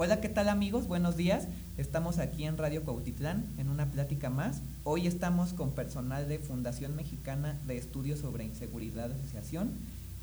Hola, ¿qué tal amigos? Buenos días. Estamos aquí en Radio Cuautitlán en una plática más. Hoy estamos con personal de Fundación Mexicana de Estudios sobre Inseguridad de Asociación,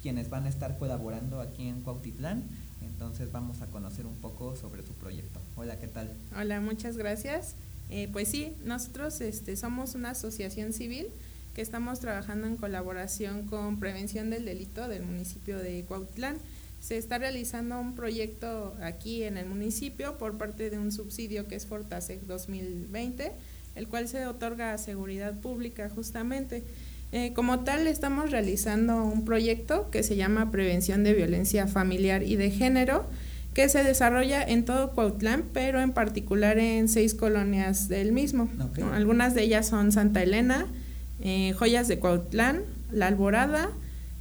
quienes van a estar colaborando aquí en Cuautitlán. Entonces vamos a conocer un poco sobre su proyecto. Hola, ¿qué tal? Hola, muchas gracias. Eh, pues sí, nosotros este, somos una asociación civil que estamos trabajando en colaboración con Prevención del Delito del municipio de Cuautitlán se está realizando un proyecto aquí en el municipio por parte de un subsidio que es Fortasec 2020, el cual se otorga a seguridad pública justamente. Eh, como tal, estamos realizando un proyecto que se llama Prevención de Violencia Familiar y de Género, que se desarrolla en todo Cuautlán, pero en particular en seis colonias del mismo. Algunas de ellas son Santa Elena, eh, Joyas de Cuautlán, La Alborada,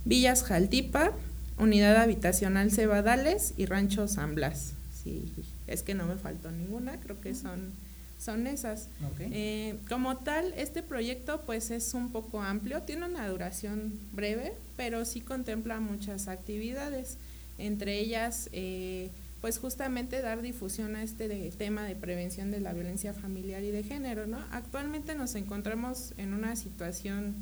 Villas Jaltipa, Unidad Habitacional Cebadales y Rancho San Blas. Sí, es que no me faltó ninguna, creo que son, son esas. Eh, como tal, este proyecto pues es un poco amplio, tiene una duración breve, pero sí contempla muchas actividades, entre ellas eh, pues justamente dar difusión a este tema de prevención de la violencia familiar y de género, ¿no? Actualmente nos encontramos en una situación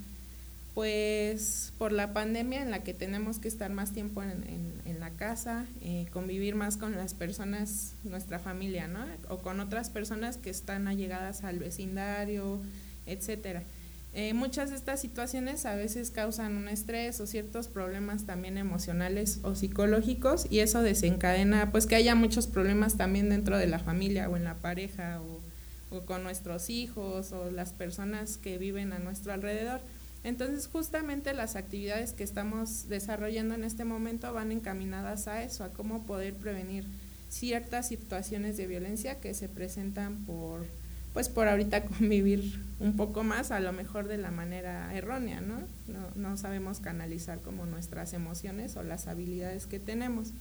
pues por la pandemia en la que tenemos que estar más tiempo en, la casa, eh, convivir más con las personas, nuestra familia, ¿no? O con otras personas que están allegadas al vecindario, etcétera. Eh, muchas de estas situaciones a veces causan un estrés o ciertos problemas también emocionales o psicológicos y eso desencadena pues que haya muchos problemas también dentro de la familia o en la pareja o con nuestros hijos o las personas que viven a nuestro alrededor. Entonces, justamente las actividades que estamos desarrollando en este momento van encaminadas a eso, a cómo poder prevenir ciertas situaciones de violencia que se presentan por, pues por ahorita convivir un poco más, a lo mejor de la manera errónea, ¿no? No, no sabemos canalizar como nuestras emociones o las habilidades que tenemos.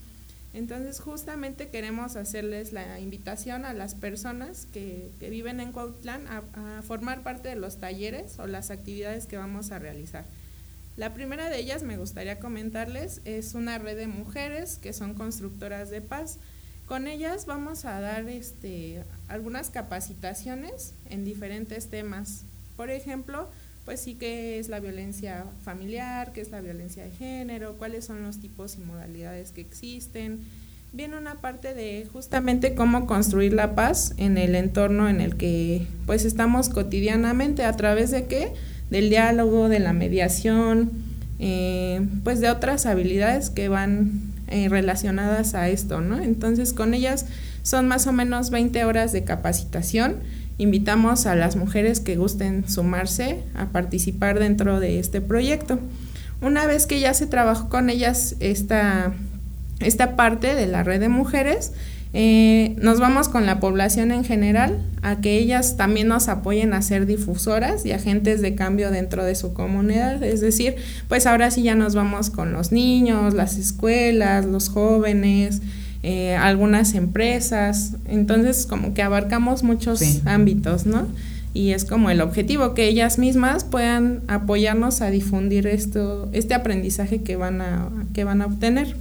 Entonces justamente queremos hacerles la invitación a las personas que, viven en Cuautlán a, formar parte de los talleres o las actividades que vamos a realizar. La primera de ellas me gustaría comentarles es una red de mujeres que son constructoras de paz. Con ellas vamos a dar este, algunas capacitaciones en diferentes temas. Por ejemplo, pues sí que es la violencia familiar, qué es la violencia de género, cuáles son los tipos y modalidades que existen. Viene una parte de justamente cómo construir la paz en el entorno en el que pues estamos cotidianamente, a través de qué? Del diálogo, de la mediación, eh, pues de otras habilidades que van eh, relacionadas a esto, ¿no? Entonces con ellas son más o menos 20 horas de capacitación invitamos a las mujeres que gusten sumarse a participar dentro de este proyecto. Una vez que ya se trabajó con ellas esta, esta parte de la red de mujeres, eh, nos vamos con la población en general a que ellas también nos apoyen a ser difusoras y agentes de cambio dentro de su comunidad. Es decir, pues ahora sí ya nos vamos con los niños, las escuelas, los jóvenes, eh, algunas empresas, entonces como que abarcamos muchos ámbitos, ¿no? Y es como el objetivo, que ellas mismas puedan apoyarnos a difundir esto, este aprendizaje que van a, que van a obtener.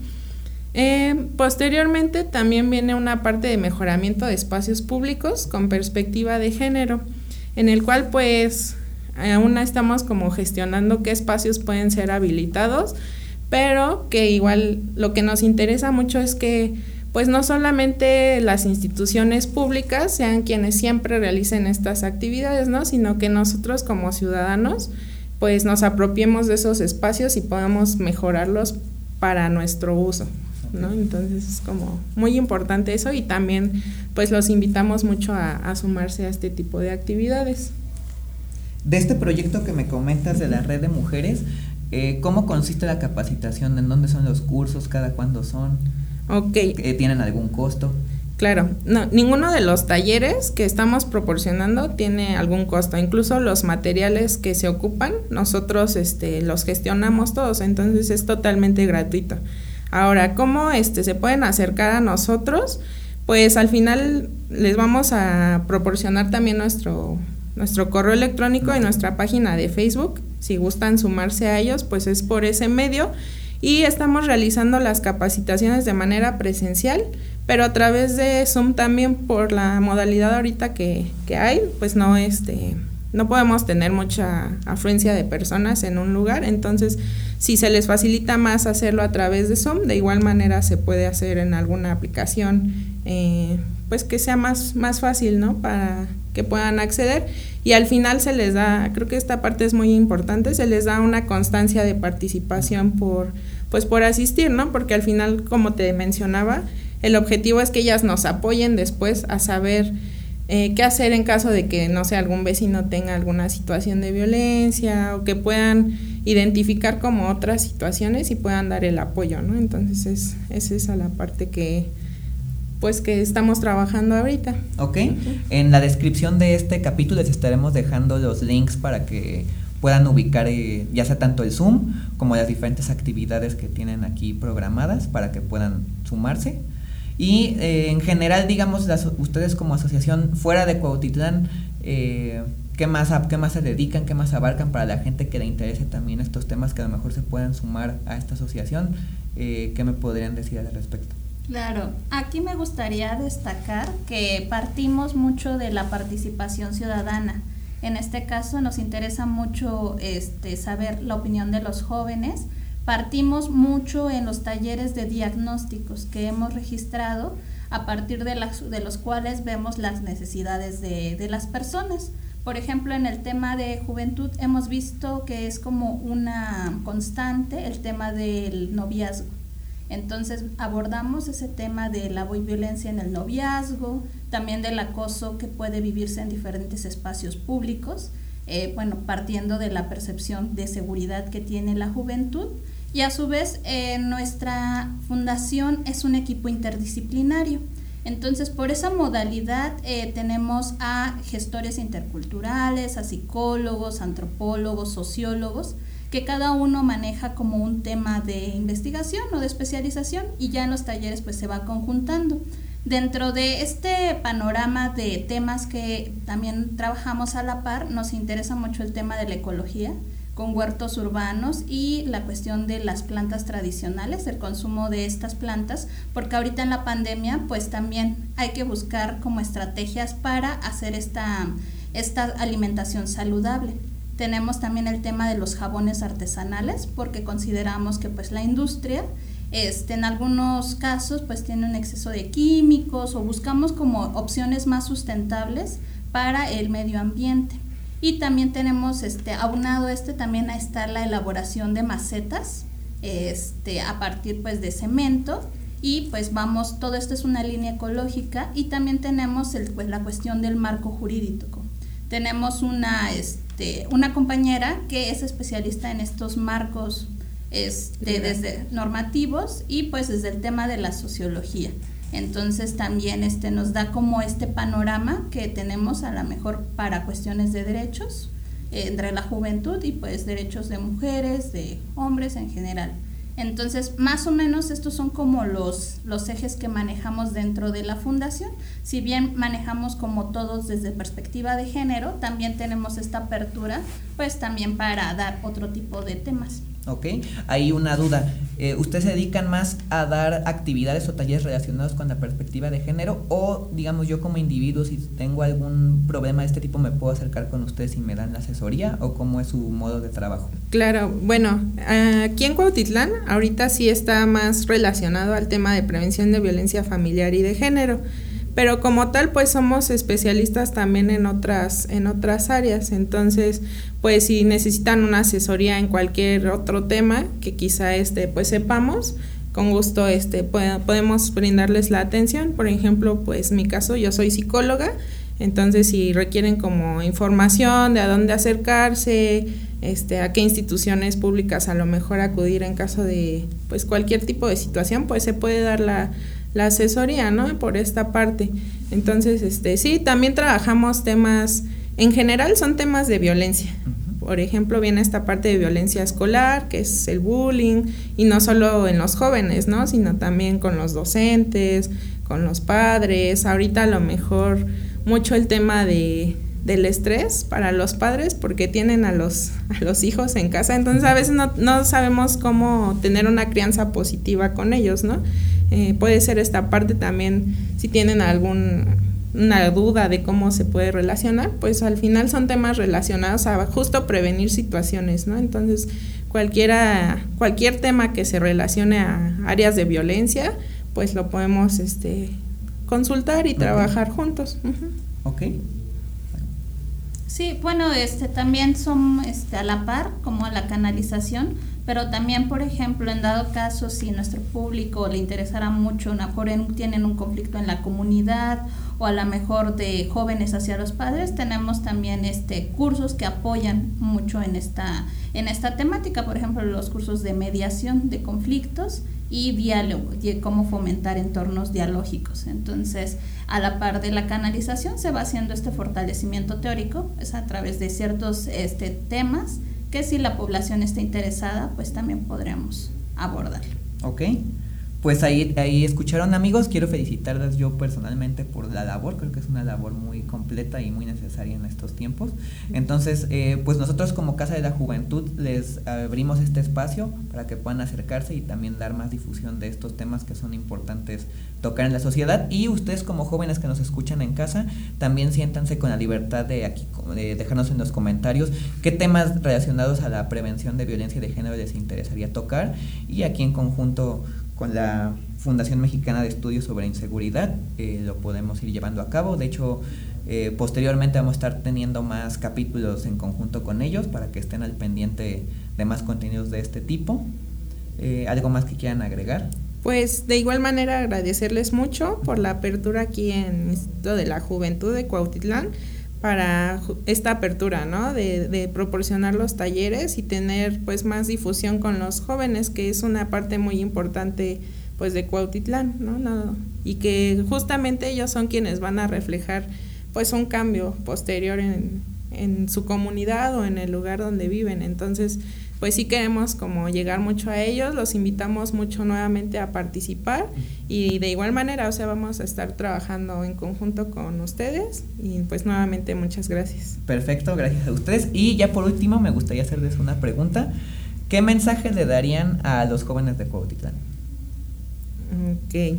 Eh, posteriormente también viene una parte de mejoramiento de espacios públicos con perspectiva de género, en el cual pues aún estamos como gestionando qué espacios pueden ser habilitados pero que igual lo que nos interesa mucho es que pues no solamente las instituciones públicas sean quienes siempre realicen estas actividades, ¿no? sino que nosotros como ciudadanos pues nos apropiemos de esos espacios y podamos mejorarlos para nuestro uso. ¿no? Entonces es como muy importante eso y también pues los invitamos mucho a, a sumarse a este tipo de actividades. De este proyecto que me comentas de la red de mujeres, eh, ¿Cómo consiste la capacitación? ¿En dónde son los cursos? ¿Cada cuándo son? Ok. Eh, ¿Tienen algún costo? Claro, no, ninguno de los talleres que estamos proporcionando tiene algún costo. Incluso los materiales que se ocupan, nosotros este, los gestionamos todos, entonces es totalmente gratuito. Ahora, ¿cómo este, se pueden acercar a nosotros? Pues al final les vamos a proporcionar también nuestro, nuestro correo electrónico y nuestra página de Facebook si gustan sumarse a ellos, pues es por ese medio. Y estamos realizando las capacitaciones de manera presencial, pero a través de Zoom también por la modalidad ahorita que, que hay, pues no este no podemos tener mucha afluencia de personas en un lugar, entonces si se les facilita más hacerlo a través de Zoom, de igual manera se puede hacer en alguna aplicación, eh, pues que sea más, más fácil, ¿no? Para que puedan acceder y al final se les da, creo que esta parte es muy importante, se les da una constancia de participación por, pues por asistir, ¿no? Porque al final, como te mencionaba, el objetivo es que ellas nos apoyen después a saber eh, qué hacer en caso de que, no sé, algún vecino tenga alguna situación de violencia o que puedan identificar como otras situaciones y puedan dar el apoyo, ¿no? Entonces es, es esa la parte que pues que estamos trabajando ahorita. Ok, en la descripción de este capítulo les estaremos dejando los links para que puedan ubicar eh, ya sea tanto el Zoom como las diferentes actividades que tienen aquí programadas para que puedan sumarse. Y eh, en general, digamos, ustedes como asociación fuera de Cuautitlán, eh, ¿qué, más, ¿qué más se dedican, qué más abarcan para la gente que le interese también estos temas que a lo mejor se puedan sumar a esta asociación? Eh, ¿Qué me podrían decir al respecto? Claro, aquí me gustaría destacar que partimos mucho de la participación ciudadana. En este caso nos interesa mucho este, saber la opinión de los jóvenes Partimos mucho en los talleres de diagnósticos que hemos registrado a partir de, los cuales vemos las necesidades de, de las personas. Por ejemplo, en el tema de juventud hemos visto que es como una constante el tema del noviazgo. Entonces abordamos ese tema de la violencia en el noviazgo, también del acoso que puede vivirse en diferentes espacios públicos, eh, bueno, partiendo de la percepción de seguridad que tiene la juventud y a su vez, eh, nuestra fundación es un equipo interdisciplinario. Entonces, por esa modalidad eh, tenemos a gestores interculturales, a psicólogos, antropólogos, sociólogos, que cada uno maneja como un tema de investigación o de especialización y ya en los talleres pues se va conjuntando. Dentro de este panorama de temas que también trabajamos a la par, nos interesa mucho el tema de la ecología con huertos urbanos y la cuestión de las plantas tradicionales, el consumo de estas plantas, porque ahorita en la pandemia pues también hay que buscar como estrategias para hacer esta, esta alimentación saludable. Tenemos también el tema de los jabones artesanales porque consideramos que pues la industria este, en algunos casos pues tiene un exceso de químicos o buscamos como opciones más sustentables para el medio ambiente. Y también tenemos, este, aunado este, también a estar la elaboración de macetas, este, a partir pues de cemento y pues vamos, todo esto es una línea ecológica y también tenemos el, pues, la cuestión del marco jurídico. Tenemos una, este, una compañera que es especialista en estos marcos este, desde normativos y pues desde el tema de la sociología. Entonces también este, nos da como este panorama que tenemos a lo mejor para cuestiones de derechos eh, entre la juventud y pues derechos de mujeres, de hombres en general. Entonces, más o menos estos son como los, los ejes que manejamos dentro de la fundación. Si bien manejamos como todos desde perspectiva de género, también tenemos esta apertura, pues también para dar otro tipo de temas. ¿Ok? Hay una duda. Eh, ¿Ustedes se dedican más a dar actividades o talleres relacionados con la perspectiva de género? O, digamos, yo como individuo, si tengo algún problema de este tipo, ¿me puedo acercar con ustedes y me dan la asesoría? ¿O cómo es su modo de trabajo? Claro, bueno, aquí en Cuautitlán ahorita sí está más relacionado al tema de prevención de violencia familiar y de género pero como tal pues somos especialistas también en otras en otras áreas. Entonces pues si necesitan una asesoría en cualquier otro tema que quizá este pues sepamos con gusto este podemos brindarles la atención. Por ejemplo pues mi caso yo soy psicóloga entonces si requieren como información de a dónde acercarse este a qué instituciones públicas a lo mejor acudir en caso de pues cualquier tipo de situación pues se puede dar la la asesoría, ¿no? Por esta parte. Entonces, este, sí, también trabajamos temas, en general son temas de violencia. Por ejemplo, viene esta parte de violencia escolar, que es el bullying, y no solo en los jóvenes, ¿no? Sino también con los docentes, con los padres. Ahorita a lo mejor mucho el tema de, del estrés para los padres porque tienen a los, a los hijos en casa, entonces a veces no, no sabemos cómo tener una crianza positiva con ellos, ¿no? Eh, puede ser esta parte también, si tienen alguna duda de cómo se puede relacionar, pues al final son temas relacionados a justo prevenir situaciones, ¿no? Entonces, cualquiera, cualquier tema que se relacione a áreas de violencia, pues lo podemos este, consultar y trabajar juntos. Ok. Sí, bueno, este también son este, a la par, como la canalización, pero también, por ejemplo, en dado caso, si nuestro público le interesara mucho, a lo mejor tienen un conflicto en la comunidad o a lo mejor de jóvenes hacia los padres, tenemos también este cursos que apoyan mucho en esta, en esta temática, por ejemplo, los cursos de mediación de conflictos y diálogo, y cómo fomentar entornos dialógicos. Entonces, a la par de la canalización se va haciendo este fortalecimiento teórico, es a través de ciertos este, temas que si la población está interesada, pues también podremos abordarlo. Ok. Pues ahí, ahí escucharon amigos, quiero felicitarles yo personalmente por la labor, creo que es una labor muy completa y muy necesaria en estos tiempos. Entonces, eh, pues nosotros como Casa de la Juventud les abrimos este espacio para que puedan acercarse y también dar más difusión de estos temas que son importantes tocar en la sociedad. Y ustedes como jóvenes que nos escuchan en casa también siéntanse con la libertad de aquí de dejarnos en los comentarios qué temas relacionados a la prevención de violencia de género les interesaría tocar. Y aquí en conjunto con la Fundación Mexicana de Estudios sobre Inseguridad eh, lo podemos ir llevando a cabo. De hecho, eh, posteriormente vamos a estar teniendo más capítulos en conjunto con ellos para que estén al pendiente de más contenidos de este tipo. Eh, ¿Algo más que quieran agregar? Pues de igual manera agradecerles mucho por la apertura aquí en el Instituto de la Juventud de Cuautitlán para esta apertura, ¿no? De, de, proporcionar los talleres y tener pues más difusión con los jóvenes, que es una parte muy importante pues de Cuautitlán, ¿no? no y que justamente ellos son quienes van a reflejar pues un cambio posterior en, en su comunidad o en el lugar donde viven. Entonces, pues sí queremos como llegar mucho a ellos, los invitamos mucho nuevamente a participar y de igual manera, o sea, vamos a estar trabajando en conjunto con ustedes y pues nuevamente muchas gracias. Perfecto, gracias a ustedes. Y ya por último me gustaría hacerles una pregunta. ¿Qué mensaje le darían a los jóvenes de Cuautitlán? Ok,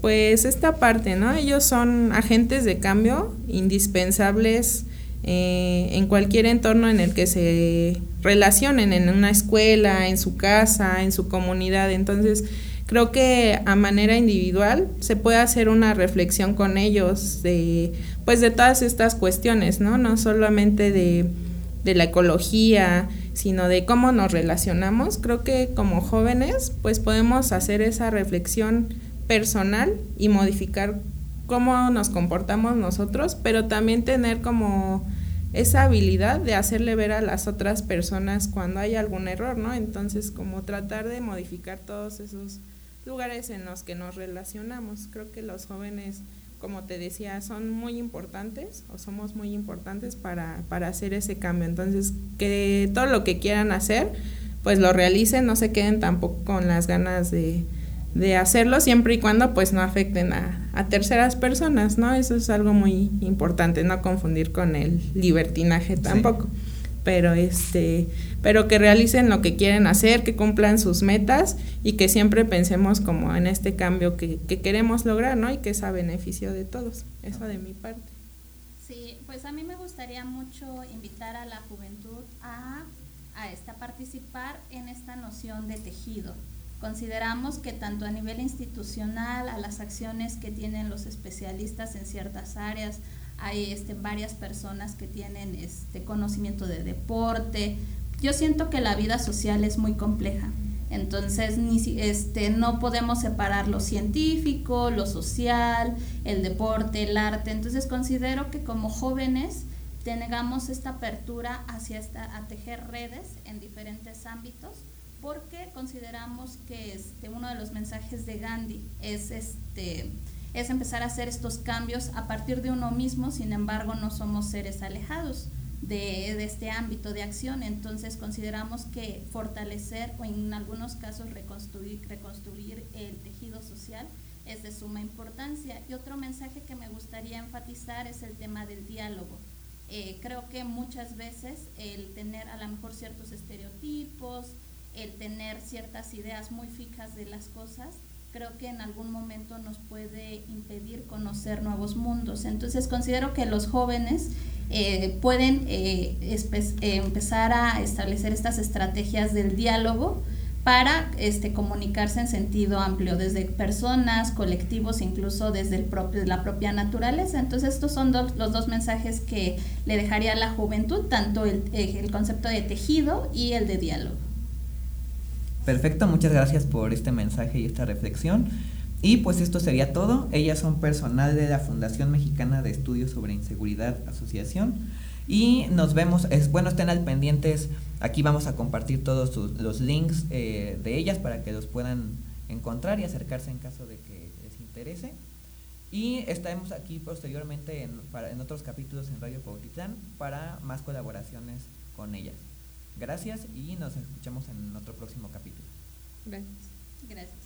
pues esta parte, ¿no? Ellos son agentes de cambio indispensables eh, en cualquier entorno en el que se relacionen, en una escuela, en su casa, en su comunidad. Entonces, creo que a manera individual se puede hacer una reflexión con ellos de, pues, de todas estas cuestiones, ¿no? No solamente de, de la ecología, sino de cómo nos relacionamos. Creo que como jóvenes, pues podemos hacer esa reflexión personal y modificar cómo nos comportamos nosotros, pero también tener como esa habilidad de hacerle ver a las otras personas cuando hay algún error, ¿no? Entonces, como tratar de modificar todos esos lugares en los que nos relacionamos. Creo que los jóvenes, como te decía, son muy importantes o somos muy importantes para, para hacer ese cambio. Entonces, que todo lo que quieran hacer, pues lo realicen, no se queden tampoco con las ganas de, de hacerlo siempre y cuando pues no afecten a, a, terceras personas, ¿no? Eso es algo muy importante, no confundir con el libertinaje tampoco. Pero este, pero que realicen lo que quieren hacer, que cumplan sus metas y que siempre pensemos como en este cambio que, que queremos lograr, ¿no? Y que es a beneficio de todos. Eso de mi parte. Sí, pues a mí me gustaría mucho invitar a la juventud a, a, este, a participar en esta noción de tejido Consideramos que tanto a nivel institucional, a las acciones que tienen los especialistas en ciertas áreas, hay este, varias personas que tienen este, conocimiento de deporte. Yo siento que la vida social es muy compleja. Entonces, ni, este, no podemos separar lo científico, lo social, el deporte, el arte. Entonces, considero que como jóvenes tengamos esta apertura hacia esta, a tejer redes en diferentes ámbitos porque consideramos que este, uno de los mensajes de Gandhi es, este, es empezar a hacer estos cambios a partir de uno mismo, sin embargo no somos seres alejados de, de este ámbito de acción, entonces consideramos que fortalecer o en algunos casos reconstruir, reconstruir el tejido social es de suma importancia. Y otro mensaje que me gustaría enfatizar es el tema del diálogo eh, creo que muchas veces el tener a lo mejor ciertos estereotipos, el tener ciertas ideas muy fijas de las cosas, creo que en algún momento nos puede impedir conocer nuevos mundos. Entonces considero que los jóvenes eh, pueden eh, empezar a establecer estas estrategias del diálogo para este, comunicarse en sentido amplio, desde personas, colectivos, incluso desde el propio, la propia naturaleza. Entonces estos son los dos mensajes que le dejaría a la juventud, tanto el, eh, el concepto de tejido y el de diálogo. Perfecto, muchas gracias por este mensaje y esta reflexión. Y pues esto sería todo. Ellas son personal de la Fundación Mexicana de Estudios sobre Inseguridad Asociación. Y nos vemos, es bueno, estén al pendientes, aquí vamos a compartir todos los links eh, de ellas para que los puedan encontrar y acercarse en caso de que les interese. Y estaremos aquí posteriormente en, otros capítulos en Radio Cuautitlán para más colaboraciones con ellas. Gracias y nos escuchamos en otro próximo capítulo. Gracias. Gracias.